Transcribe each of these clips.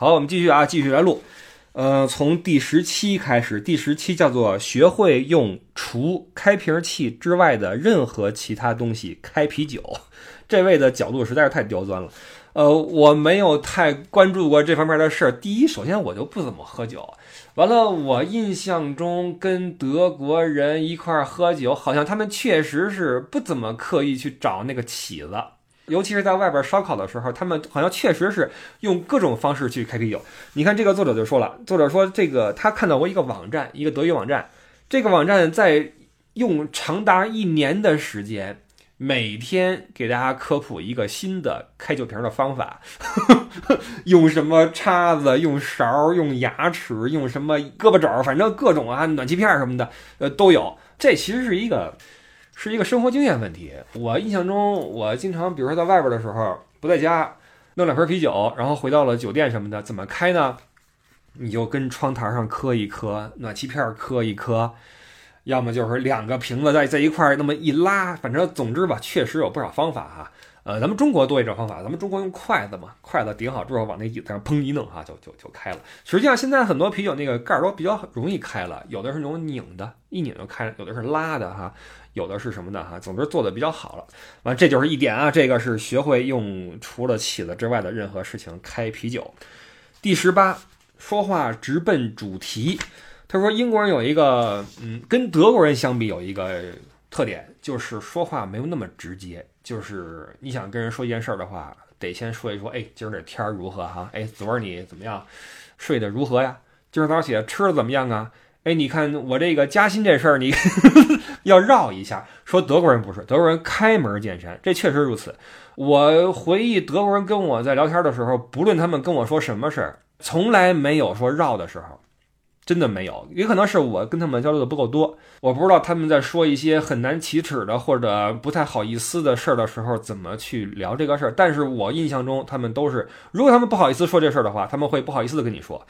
好，我们继续啊，继续来录。呃，从第十期开始，第十期叫做“学会用除开瓶器之外的任何其他东西开啤酒”。这位的角度实在是太刁钻了。呃，我没有太关注过这方面的事儿。第一，首先我就不怎么喝酒。完了，我印象中跟德国人一块儿喝酒，好像他们确实是不怎么刻意去找那个起子。尤其是在外边烧烤的时候，他们好像确实是用各种方式去开啤酒。你看这个作者就说了，作者说这个他看到过一个网站，一个德语网站，这个网站在用长达一年的时间，每天给大家科普一个新的开酒瓶的方法，用什么叉子，用勺，用牙齿，用什么胳膊肘，反正各种啊，暖气片什么的，呃，都有。这其实是一个。是一个生活经验问题。我印象中，我经常，比如说在外边的时候，不在家，弄两瓶啤酒，然后回到了酒店什么的，怎么开呢？你就跟窗台上磕一磕，暖气片磕一磕，要么就是两个瓶子在在一块儿那么一拉，反正总之吧，确实有不少方法哈。呃，咱们中国多一种方法，咱们中国用筷子嘛，筷子顶好之后往那椅子上砰一弄哈，就就就开了。实际上现在很多啤酒那个盖儿都比较容易开了，有的是那种拧的，一拧就开了；有的是拉的哈。有的是什么的哈，总之做的比较好了。完，这就是一点啊，这个是学会用除了起子之外的任何事情开啤酒。第十八，说话直奔主题。他说英国人有一个，嗯，跟德国人相比有一个特点，就是说话没有那么直接。就是你想跟人说一件事儿的话，得先说一说，哎，今儿这天儿如何哈？哎，昨儿你怎么样？睡得如何呀？今儿早起吃的怎么样啊？哎，你看我这个加薪这事儿，你 要绕一下。说德国人不是，德国人开门见山，这确实如此。我回忆德国人跟我在聊天的时候，不论他们跟我说什么事儿，从来没有说绕的时候。真的没有，也可能是我跟他们交流的不够多，我不知道他们在说一些很难启齿的或者不太好意思的事儿的时候怎么去聊这个事儿。但是我印象中他们都是，如果他们不好意思说这事儿的话，他们会不好意思的跟你说，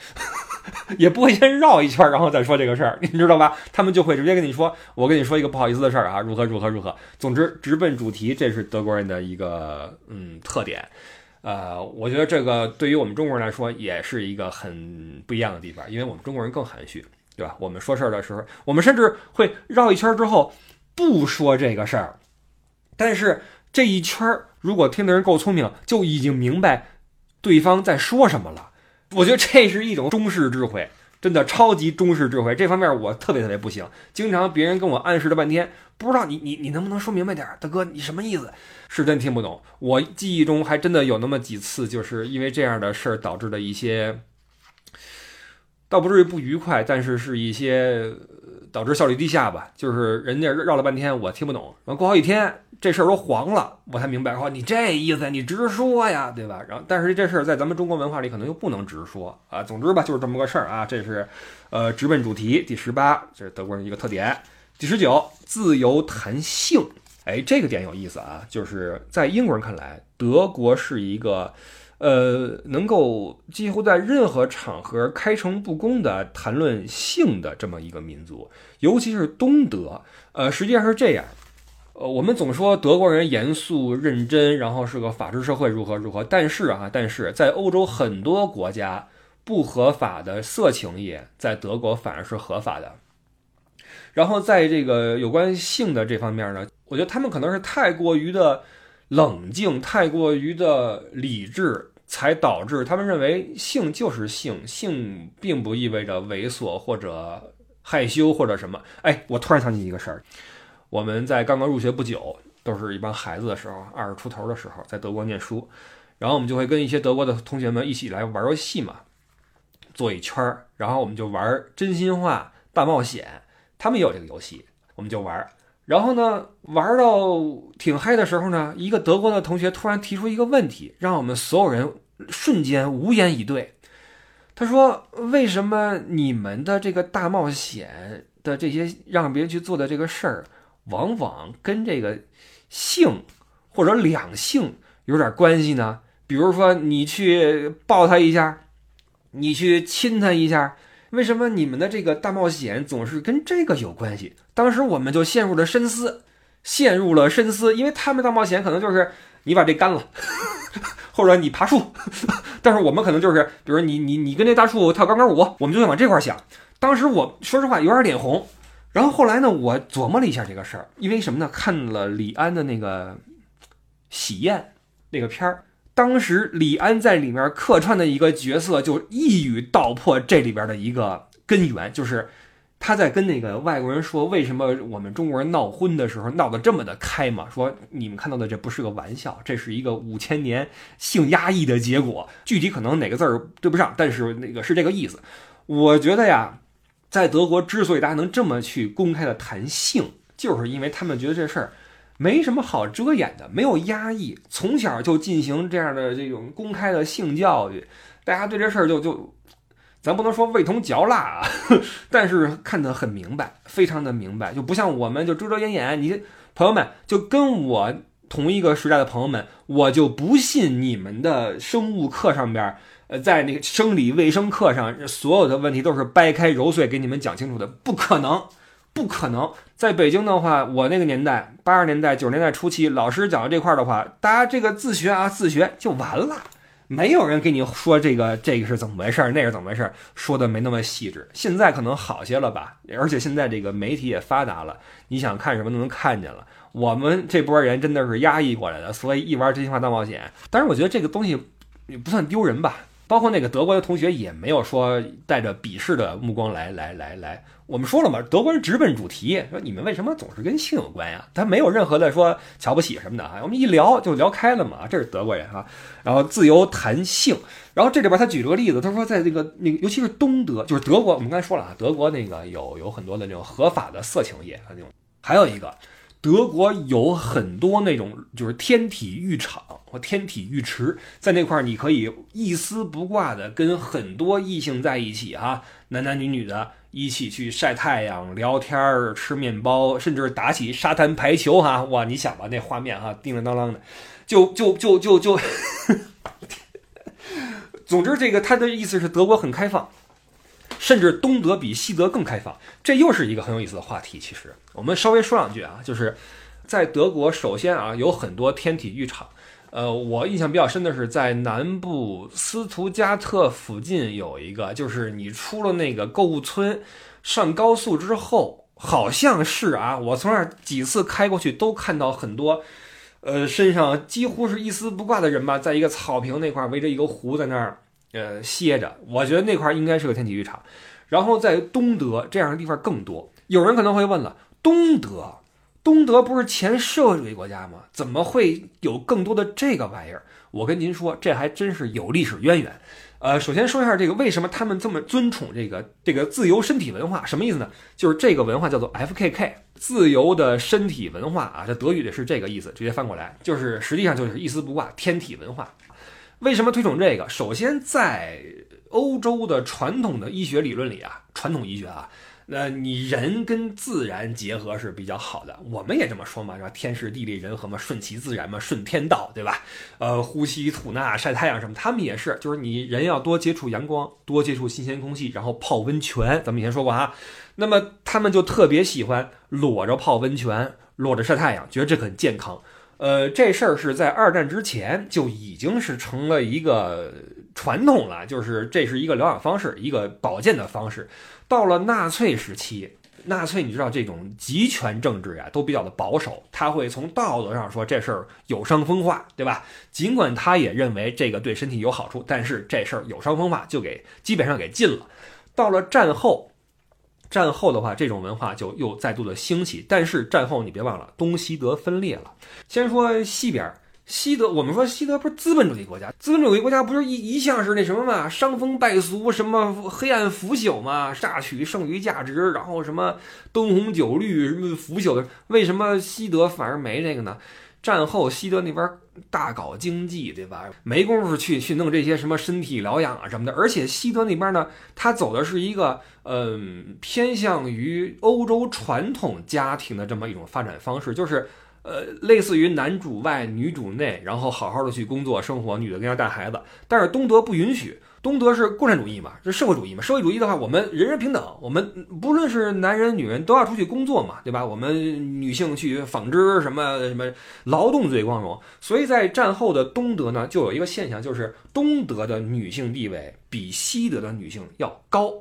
也不会先绕一圈儿然后再说这个事儿，你知道吧？他们就会直接跟你说，我跟你说一个不好意思的事儿啊，如何如何如何。总之直奔主题，这是德国人的一个嗯特点。呃，我觉得这个对于我们中国人来说也是一个很不一样的地方，因为我们中国人更含蓄，对吧？我们说事儿的时候，我们甚至会绕一圈之后不说这个事儿，但是这一圈如果听的人够聪明，就已经明白对方在说什么了。我觉得这是一种中式智慧。真的超级中式智慧，这方面我特别特别不行。经常别人跟我暗示了半天，不知道你你你能不能说明白点儿，大哥你什么意思？是真听不懂。我记忆中还真的有那么几次，就是因为这样的事儿导致的一些，倒不至于不愉快，但是是一些导致效率低下吧。就是人家绕了半天，我听不懂，完过好几天。这事儿都黄了，我才明白。哦，你这意思，你直说呀，对吧？然后，但是这事儿在咱们中国文化里可能又不能直说啊。总之吧，就是这么个事儿啊。这是，呃，直奔主题。第十八，这是德国人一个特点。第十九，自由谈性。哎，这个点有意思啊。就是在英国人看来，德国是一个，呃，能够几乎在任何场合开诚布公的谈论性的这么一个民族，尤其是东德。呃，实际上是这样。呃，我们总说德国人严肃认真，然后是个法治社会，如何如何。但是啊，但是在欧洲很多国家，不合法的色情业在德国反而是合法的。然后在这个有关性的这方面呢，我觉得他们可能是太过于的冷静，太过于的理智，才导致他们认为性就是性，性并不意味着猥琐或者害羞或者什么。哎，我突然想起一个事儿。我们在刚刚入学不久，都是一帮孩子的时候，二十出头的时候，在德国念书，然后我们就会跟一些德国的同学们一起来玩游戏嘛，坐一圈儿，然后我们就玩真心话大冒险，他们也有这个游戏，我们就玩。然后呢，玩到挺嗨的时候呢，一个德国的同学突然提出一个问题，让我们所有人瞬间无言以对。他说：“为什么你们的这个大冒险的这些让别人去做的这个事儿？”往往跟这个性或者两性有点关系呢。比如说，你去抱他一下，你去亲他一下，为什么你们的这个大冒险总是跟这个有关系？当时我们就陷入了深思，陷入了深思，因为他们大冒险可能就是你把这干了，或者你爬树，但是我们可能就是，比如你你你跟这大树跳钢管舞，我们就会往这块想。当时我说实话有点脸红，然后后来呢，我琢磨了一下这个事儿，因为什么呢？看了李安的那个《喜宴》那个片儿，当时李安在里面客串的一个角色就一语道破这里边的一个根源，就是他在跟那个外国人说，为什么我们中国人闹婚的时候闹得这么的开嘛？说你们看到的这不是个玩笑，这是一个五千年性压抑的结果。具体可能哪个字儿对不上，但是那个是这个意思。我觉得呀。在德国，之所以大家能这么去公开的谈性，就是因为他们觉得这事儿没什么好遮掩的，没有压抑，从小就进行这样的这种公开的性教育，大家对这事儿就就，咱不能说味同嚼蜡啊，但是看得很明白，非常的明白，就不像我们就遮遮掩掩。你朋友们就跟我同一个时代的朋友们，我就不信你们的生物课上边。呃，在那个生理卫生课上，所有的问题都是掰开揉碎给你们讲清楚的，不可能，不可能。在北京的话，我那个年代，八十年代、九十年代初期，老师讲到这块的话，大家这个自学啊，自学就完了，没有人给你说这个这个是怎么回事儿，那是怎么回事儿，说的没那么细致。现在可能好些了吧，而且现在这个媒体也发达了，你想看什么都能看见了。我们这波人真的是压抑过来的，所以一玩真心话大冒险。但是我觉得这个东西也不算丢人吧。包括那个德国的同学也没有说带着鄙视的目光来来来来，我们说了嘛，德国人直奔主题，说你们为什么总是跟性有关呀？他没有任何的说瞧不起什么的啊，我们一聊就聊开了嘛，这是德国人啊。然后自由谈性，然后这里边他举了个例子，他说在这个那个尤其是东德，就是德国，我们刚才说了啊，德国那个有有很多的那种合法的色情业啊那种，还有一个。德国有很多那种就是天体浴场或天体浴池，在那块儿你可以一丝不挂的跟很多异性在一起哈，男男女女的一起去晒太阳、聊天儿、吃面包，甚至打起沙滩排球哈，哇，你想吧，那画面哈，叮叮当当的，就就就就就，总之这个他的意思是德国很开放。甚至东德比西德更开放，这又是一个很有意思的话题。其实我们稍微说两句啊，就是在德国，首先啊有很多天体浴场。呃，我印象比较深的是在南部斯图加特附近有一个，就是你出了那个购物村，上高速之后，好像是啊，我从那儿几次开过去都看到很多，呃，身上几乎是一丝不挂的人吧，在一个草坪那块围着一个湖在那儿。呃，歇着，我觉得那块儿应该是个天体浴场。然后在东德这样的地方更多。有人可能会问了，东德，东德不是前社会主义国家吗？怎么会有更多的这个玩意儿？我跟您说，这还真是有历史渊源。呃，首先说一下这个，为什么他们这么尊崇这个这个自由身体文化？什么意思呢？就是这个文化叫做 F.K.K，自由的身体文化啊，这德语的是这个意思，直接翻过来就是实际上就是一丝不挂天体文化。为什么推崇这个？首先，在欧洲的传统的医学理论里啊，传统医学啊，那你人跟自然结合是比较好的。我们也这么说嘛，是吧？天时地利人和嘛，顺其自然嘛，顺天道，对吧？呃，呼吸吐纳、晒太阳什么，他们也是，就是你人要多接触阳光，多接触新鲜空气，然后泡温泉。咱们以前说过哈，那么他们就特别喜欢裸着泡温泉，裸着晒太阳，觉得这很健康。呃，这事儿是在二战之前就已经是成了一个传统了，就是这是一个疗养方式，一个保健的方式。到了纳粹时期，纳粹你知道这种极权政治呀，都比较的保守，他会从道德上说这事儿有伤风化，对吧？尽管他也认为这个对身体有好处，但是这事儿有伤风化，就给基本上给禁了。到了战后。战后的话，这种文化就又再度的兴起。但是战后你别忘了，东西德分裂了。先说西边，西德，我们说西德不是资本主义国家，资本主义国家不是一 一向是那什么嘛，伤风败俗，什么黑暗腐朽嘛，榨取剩余价值，然后什么灯红酒绿，什么腐朽的。为什么西德反而没这个呢？战后西德那边大搞经济，对吧？没工夫去去弄这些什么身体疗养啊什么的。而且西德那边呢，他走的是一个嗯偏向于欧洲传统家庭的这么一种发展方式，就是呃类似于男主外女主内，然后好好的去工作生活，女的跟家带孩子。但是东德不允许，东德是共产主义嘛，是社会主义嘛。社会主义的话，我们人人平等，我们不论是男人女人都要出去工作嘛，对吧？我们女性去纺织什么什么，劳动最光荣。所以在战后的东德呢，就有一个现象，就是东德的女性地位比西德的女性要高。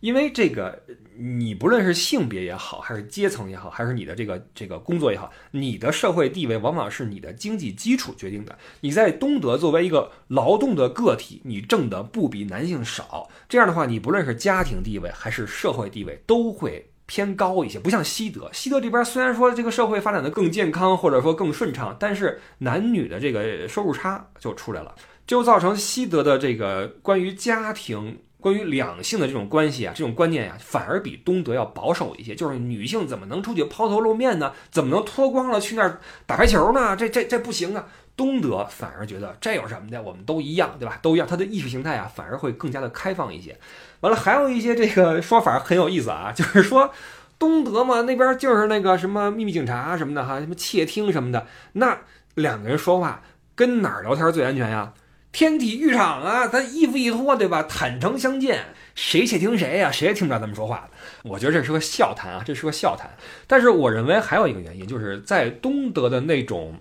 因为这个，你不论是性别也好，还是阶层也好，还是你的这个这个工作也好，你的社会地位往往是你的经济基础决定的。你在东德作为一个劳动的个体，你挣的不比男性少，这样的话，你不论是家庭地位还是社会地位都会偏高一些。不像西德，西德这边虽然说这个社会发展的更健康，或者说更顺畅，但是男女的这个收入差就出来了，就造成西德的这个关于家庭。关于两性的这种关系啊，这种观念呀，反而比东德要保守一些。就是女性怎么能出去抛头露面呢？怎么能脱光了去那儿打排球呢？这这这不行啊！东德反而觉得这有什么的？我们都一样，对吧？都一样。他的意识形态啊，反而会更加的开放一些。完了，还有一些这个说法很有意思啊，就是说东德嘛，那边就是那个什么秘密警察什么的哈，什么窃听什么的。那两个人说话跟哪儿聊天最安全呀？天体浴场啊，咱衣服一脱，对吧？坦诚相见，谁窃听谁呀？谁也听不着咱们说话的。我觉得这是个笑谈啊，这是个笑谈。但是我认为还有一个原因，就是在东德的那种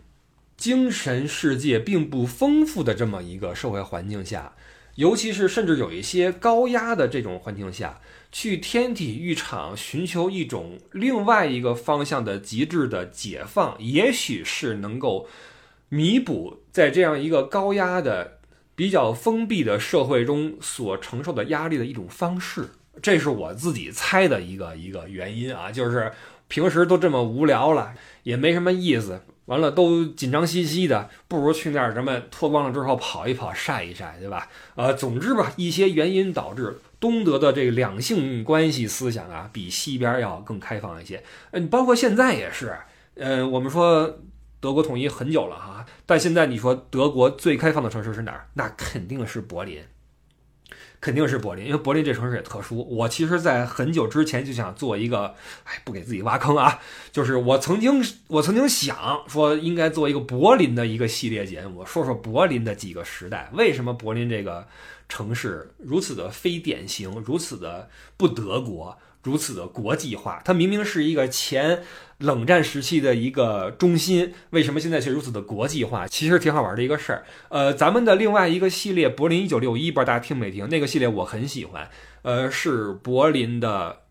精神世界并不丰富的这么一个社会环境下，尤其是甚至有一些高压的这种环境下，去天体浴场寻求一种另外一个方向的极致的解放，也许是能够弥补在这样一个高压的。比较封闭的社会中所承受的压力的一种方式，这是我自己猜的一个一个原因啊，就是平时都这么无聊了，也没什么意思，完了都紧张兮兮的，不如去那儿，什么脱光了之后跑一跑，晒一晒，对吧？呃，总之吧，一些原因导致东德的这个两性关系思想啊，比西边要更开放一些。嗯，包括现在也是，嗯，我们说。德国统一很久了哈，但现在你说德国最开放的城市是哪儿？那肯定是柏林，肯定是柏林，因为柏林这城市也特殊。我其实，在很久之前就想做一个，哎，不给自己挖坑啊，就是我曾经，我曾经想说，应该做一个柏林的一个系列节目，说说柏林的几个时代，为什么柏林这个城市如此的非典型，如此的不德国。如此的国际化，它明明是一个前冷战时期的一个中心，为什么现在却如此的国际化？其实挺好玩的一个事儿。呃，咱们的另外一个系列《柏林一九六一》，不知道大家听没听？那个系列我很喜欢，呃，是柏林的。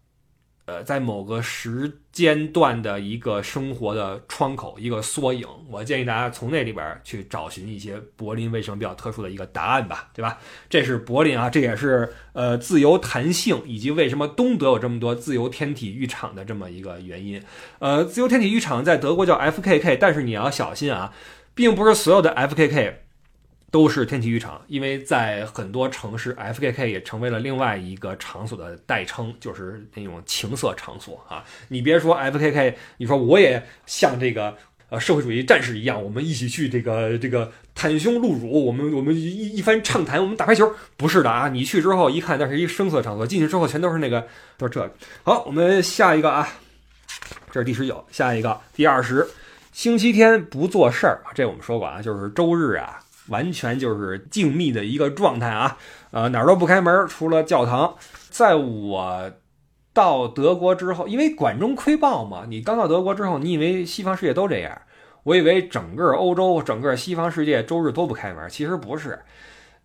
呃，在某个时间段的一个生活的窗口，一个缩影，我建议大家从那里边去找寻一些柏林为什么比较特殊的一个答案吧，对吧？这是柏林啊，这也是呃自由弹性以及为什么东德有这么多自由天体浴场的这么一个原因。呃，自由天体浴场在德国叫 FKK，但是你要小心啊，并不是所有的 FKK。都是天体浴场，因为在很多城市，F.K.K 也成为了另外一个场所的代称，就是那种情色场所啊。你别说 F.K.K，你说我也像这个呃社会主义战士一样，我们一起去这个这个袒胸露乳，我们我们一一番畅谈，我们打排球，不是的啊。你去之后一看，那是一声色场所，进去之后全都是那个都是这。好，我们下一个啊，这是第十九，下一个第二十，星期天不做事儿这我们说过啊，就是周日啊。完全就是静谧的一个状态啊，呃，哪儿都不开门，除了教堂。在我到德国之后，因为管中窥豹嘛，你刚到德国之后，你以为西方世界都这样？我以为整个欧洲、整个西方世界周日都不开门，其实不是。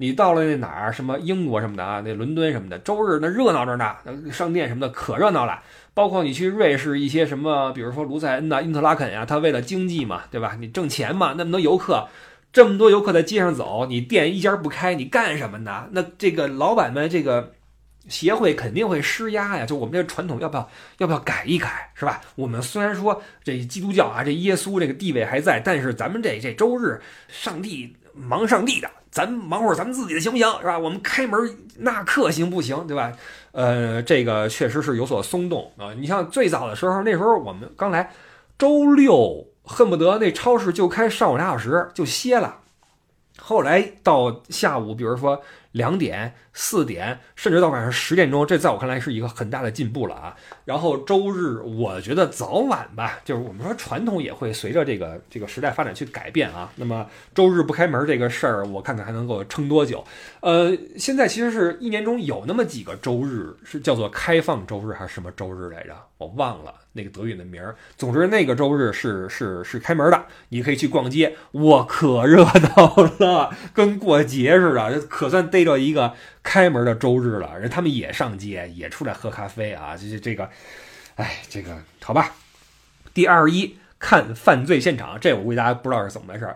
你到了那哪儿，什么英国什么的啊，那伦敦什么的，周日那热闹着呢，商店什么的可热闹了。包括你去瑞士一些什么，比如说卢塞恩呐、因特拉肯呀，他为了经济嘛，对吧？你挣钱嘛，那么多游客。这么多游客在街上走，你店一家不开，你干什么呢？那这个老板们，这个协会肯定会施压呀。就我们这传统，要不要要不要改一改，是吧？我们虽然说这基督教啊，这耶稣这个地位还在，但是咱们这这周日，上帝忙上帝的，咱忙会儿咱们自己的行不行？是吧？我们开门纳客行不行？对吧？呃，这个确实是有所松动啊。你像最早的时候，那时候我们刚来，周六。恨不得那超市就开上午俩小时就歇了，后来到下午，比如说两点、四点，甚至到晚上十点钟，这在我看来是一个很大的进步了啊。然后周日，我觉得早晚吧，就是我们说传统也会随着这个这个时代发展去改变啊。那么周日不开门这个事儿，我看看还能够撑多久？呃，现在其实是一年中有那么几个周日是叫做开放周日还是什么周日来着？我忘了那个德语的名儿。总之那个周日是是是开门的，你可以去逛街，我可热闹了，跟过节似的，可算逮着一个开门的周日了。人他们也上街，也出来喝咖啡啊，这这个，哎，这个好吧。第二十一，看犯罪现场，这我估计大家不知道是怎么回事。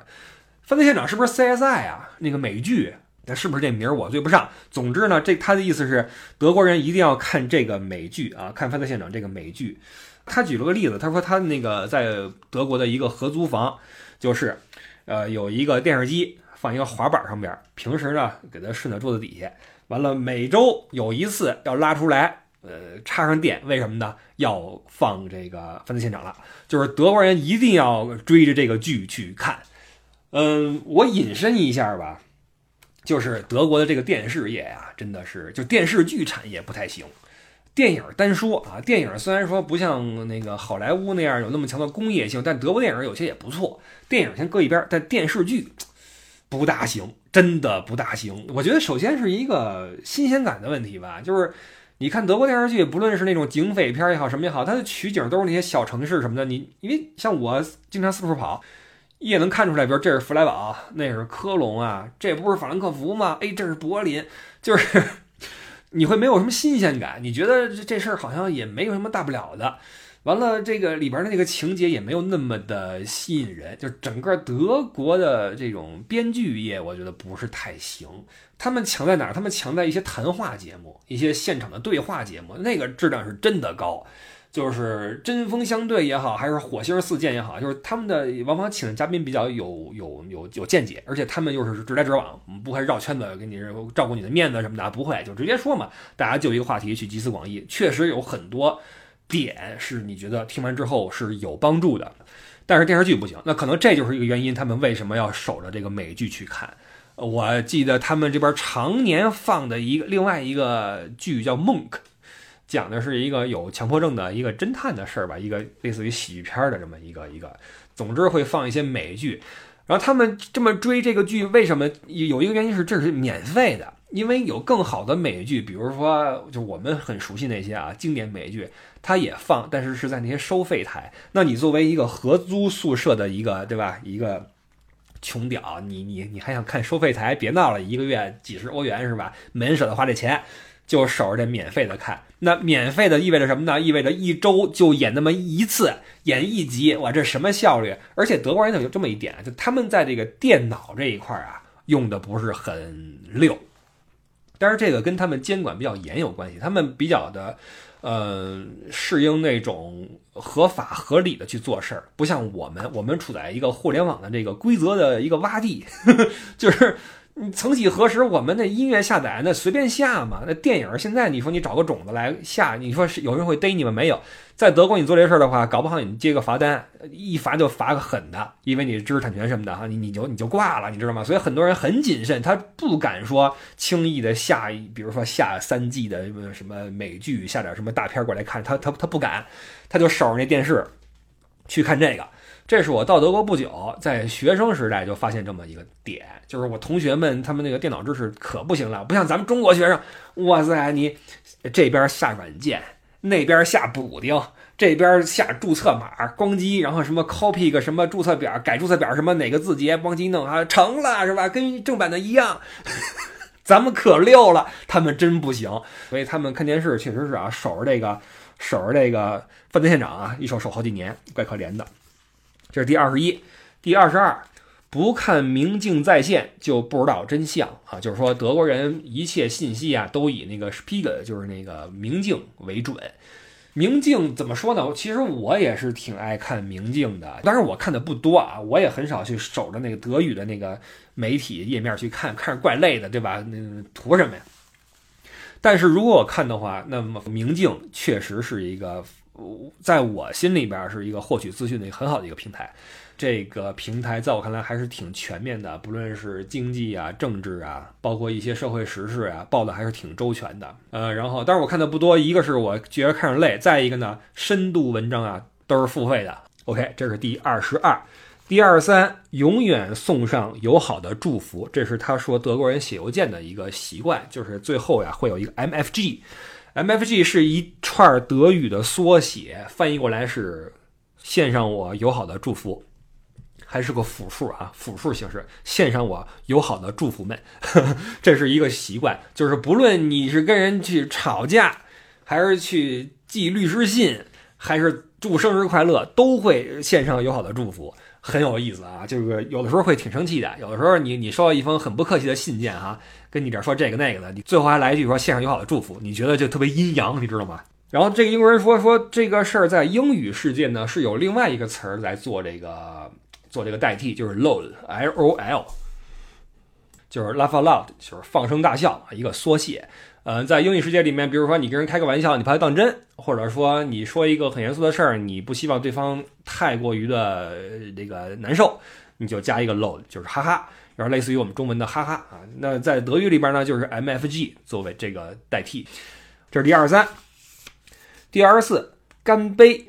犯罪现场是不是 CSI 啊？那个美剧？那是不是这名儿我对不上？总之呢，这他的意思是德国人一定要看这个美剧啊，看犯罪现场这个美剧。他举了个例子，他说他那个在德国的一个合租房，就是呃有一个电视机放一个滑板上边，平时呢给他顺在桌子底下，完了每周有一次要拉出来，呃插上电，为什么呢？要放这个犯罪现场了，就是德国人一定要追着这个剧去看。嗯，我引申一下吧。就是德国的这个电视业呀，真的是就电视剧产业不太行。电影单说啊，电影虽然说不像那个好莱坞那样有那么强的工业性，但德国电影有些也不错。电影先搁一边，但电视剧不大行，真的不大行。我觉得首先是一个新鲜感的问题吧，就是你看德国电视剧，不论是那种警匪片也好，什么也好，它的取景都是那些小城市什么的。你因为像我经常四处跑。也能看出来，比如这是弗莱堡，那是科隆啊，这不是法兰克福吗？哎，这是柏林，就是 你会没有什么新鲜感，你觉得这这事儿好像也没有什么大不了的。完了，这个里边的那个情节也没有那么的吸引人，就整个德国的这种编剧业，我觉得不是太行。他们强在哪儿？他们强在一些谈话节目，一些现场的对话节目，那个质量是真的高。就是针锋相对也好，还是火星四溅也好，就是他们的往往请的嘉宾比较有有有有见解，而且他们又是直来直往，不会绕圈子给你照顾你的面子什么的，不会就直接说嘛，大家就一个话题去集思广益，确实有很多点是你觉得听完之后是有帮助的，但是电视剧不行，那可能这就是一个原因，他们为什么要守着这个美剧去看？我记得他们这边常年放的一个另外一个剧叫《Monk》。讲的是一个有强迫症的一个侦探的事儿吧，一个类似于喜剧片的这么一个一个，总之会放一些美剧。然后他们这么追这个剧，为什么有一个原因是这是免费的？因为有更好的美剧，比如说就我们很熟悉那些啊经典美剧，它也放，但是是在那些收费台。那你作为一个合租宿舍的一个对吧，一个穷屌，你你你还想看收费台？别闹了，一个月几十欧元是吧？没人舍得花这钱。就守着这免费的看，那免费的意味着什么呢？意味着一周就演那么一次，演一集，哇，这什么效率？而且德国人有这么一点，就他们在这个电脑这一块啊，用的不是很溜。但是这个跟他们监管比较严有关系，他们比较的，呃，适应那种合法合理的去做事儿，不像我们，我们处在一个互联网的这个规则的一个洼地，就是。你曾几何时，我们的音乐下载那随便下嘛？那电影现在你说你找个种子来下，你说是有人会逮你们没有？在德国你做这事儿的话，搞不好你接个罚单，一罚就罚个狠的，因为你知识产权什么的哈，你你就你就挂了，你知道吗？所以很多人很谨慎，他不敢说轻易的下，比如说下三季的什么美剧，下点什么大片过来看，他他他不敢，他就守着那电视去看这个。这是我到德国不久，在学生时代就发现这么一个点，就是我同学们他们那个电脑知识可不行了，不像咱们中国学生，哇塞，你这边下软件，那边下补丁，这边下注册码，咣叽，然后什么 copy 个什么注册表，改注册表，什么哪个字节，咣叽弄啊，成了是吧？跟正版的一样，咱们可溜了，他们真不行，所以他们看电视确实是啊，守着这个，守着这个犯罪现场啊，一守守好几年，怪可怜的。这是第二十一，第二十二，不看明镜在线就不知道真相啊！就是说德国人一切信息啊都以那个 Spiegel，就是那个明镜为准。明镜怎么说呢？其实我也是挺爱看明镜的，当然我看的不多啊，我也很少去守着那个德语的那个媒体页面去看，看着怪累的，对吧？那图什么呀？但是如果我看的话，那么明镜确实是一个。我在我心里边是一个获取资讯的一个很好的一个平台，这个平台在我看来还是挺全面的，不论是经济啊、政治啊，包括一些社会时事啊，报的还是挺周全的。呃，然后，但是我看的不多，一个是我觉得看着累，再一个呢，深度文章啊都是付费的。OK，这是第二十二，第二十三，永远送上友好的祝福，这是他说德国人写邮件的一个习惯，就是最后呀会有一个 MFG MFG 是一串德语的缩写，翻译过来是献上我友好的祝福。还是个复数啊，复数形式，献上我友好的祝福们，这是一个习惯，就是不论你是跟人去吵架，还是去寄律师信，还是祝生日快乐，都会献上友好的祝福，很有意思啊。就是有的时候会挺生气的，有的时候你你收到一封很不客气的信件哈，跟你这说这个那个的，你最后还来一句说献上友好的祝福，你觉得就特别阴阳，你知道吗？然后这个英国人说说这个事儿在英语世界呢是有另外一个词儿来做这个。做这个代替就是 lol，l o l，就是 laugh aloud，就是放声大笑一个缩写。呃，在英语世界里面，比如说你跟人开个玩笑，你怕他当真，或者说你说一个很严肃的事儿，你不希望对方太过于的这个难受，你就加一个 lol，就是哈哈，然后类似于我们中文的哈哈啊。那在德语里边呢，就是 mfg 作为这个代替。这是第二三，第二十四，干杯。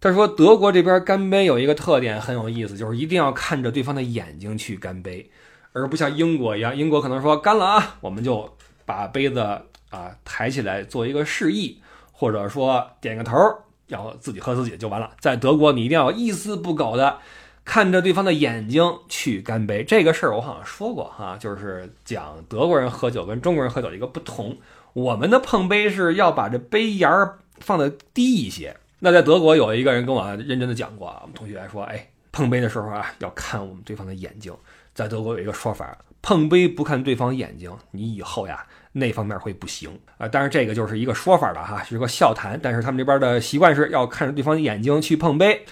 他说：“德国这边干杯有一个特点很有意思，就是一定要看着对方的眼睛去干杯，而不像英国一样，英国可能说干了啊，我们就把杯子啊抬起来做一个示意，或者说点个头，然后自己喝自己就完了。在德国，你一定要一丝不苟的看着对方的眼睛去干杯。这个事儿我好像说过哈，就是讲德国人喝酒跟中国人喝酒的一个不同，我们的碰杯是要把这杯沿儿放的低一些。”那在德国有一个人跟我认真的讲过，我们同学说，哎，碰杯的时候啊，要看我们对方的眼睛。在德国有一个说法，碰杯不看对方眼睛，你以后呀那方面会不行啊。但是这个就是一个说法了哈，是个笑谈。但是他们这边的习惯是要看着对方的眼睛去碰杯。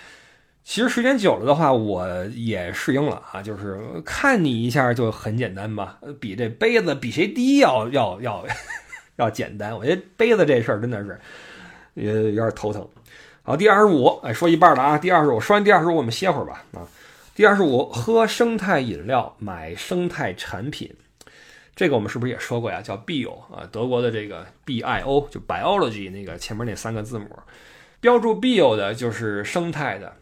其实时间久了的话，我也适应了啊，就是看你一下就很简单吧，比这杯子比谁低要要要 要简单。我觉得杯子这事儿真的是也有点头疼。好，第二十五，哎，说一半了啊。第二十五，说完第二十五，我们歇会儿吧。啊，第二十五，喝生态饮料，买生态产品，这个我们是不是也说过呀？叫 bio 啊，德国的这个 bio 就 biology 那个前面那三个字母，标注 bio 的就是生态的，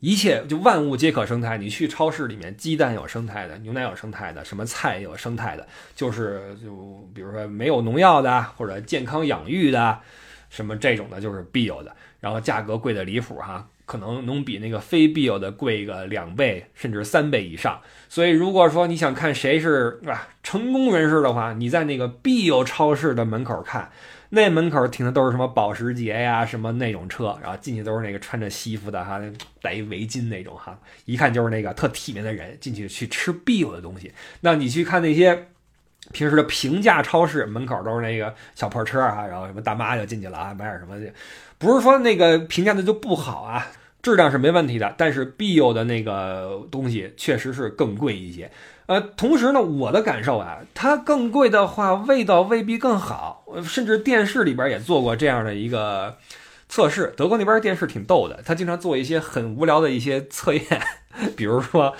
一切就万物皆可生态。你去超市里面，鸡蛋有生态的，牛奶有生态的，什么菜有生态的，就是就比如说没有农药的或者健康养育的。什么这种的，就是必有的，然后价格贵的离谱哈，可能能比那个非必有的贵一个两倍甚至三倍以上。所以如果说你想看谁是啊成功人士的话，你在那个必有超市的门口看，那门口停的都是什么保时捷呀，什么那种车，然后进去都是那个穿着西服的哈，带一围巾那种哈，一看就是那个特体面的人进去去吃必有的东西。那你去看那些。平时的平价超市门口都是那个小破车啊，然后什么大妈就进去了啊，买点什么去。不是说那个平价的就不好啊，质量是没问题的，但是必有的那个东西确实是更贵一些。呃，同时呢，我的感受啊，它更贵的话，味道未必更好。甚至电视里边也做过这样的一个测试，德国那边电视挺逗的，他经常做一些很无聊的一些测验，比如说，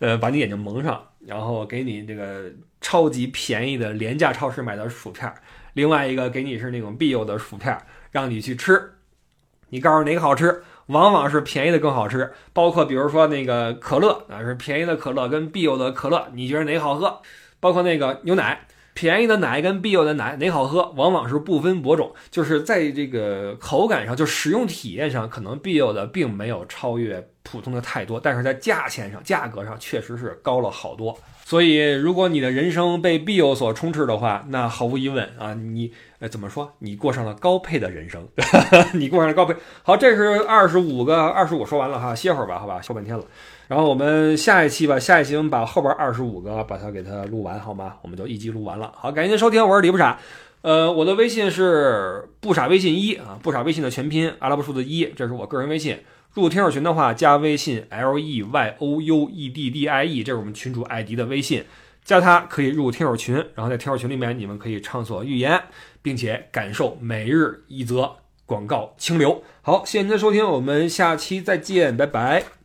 呃，把你眼睛蒙上。然后给你这个超级便宜的廉价超市买的薯片，另外一个给你是那种必有的薯片，让你去吃。你告诉哪个好吃，往往是便宜的更好吃。包括比如说那个可乐啊，是便宜的可乐跟必有的可乐，你觉得哪个好喝？包括那个牛奶，便宜的奶跟必有的奶哪好喝？往往是不分伯仲，就是在这个口感上，就使用体验上，可能必有的并没有超越。普通的太多，但是在价钱上、价格上确实是高了好多。所以，如果你的人生被必有所充斥的话，那毫无疑问啊，你呃怎么说？你过上了高配的人生，你过上了高配。好，这是二十五个，二十五说完了哈，歇会儿吧，好吧，说半天了。然后我们下一期吧，下一期我们把后边二十五个把它给它录完，好吗？我们就一集录完了。好，感谢您收听，我是李不傻。呃，我的微信是不傻微信一啊，不傻微信的全拼阿拉伯数字一，这是我个人微信。入听友群的话，加微信 l e y o u e d d i e，这是我们群主艾迪的微信，加他可以入听友群，然后在听友群里面，你们可以畅所欲言，并且感受每日一则广告清流。好，谢谢您的收听，我们下期再见，拜拜。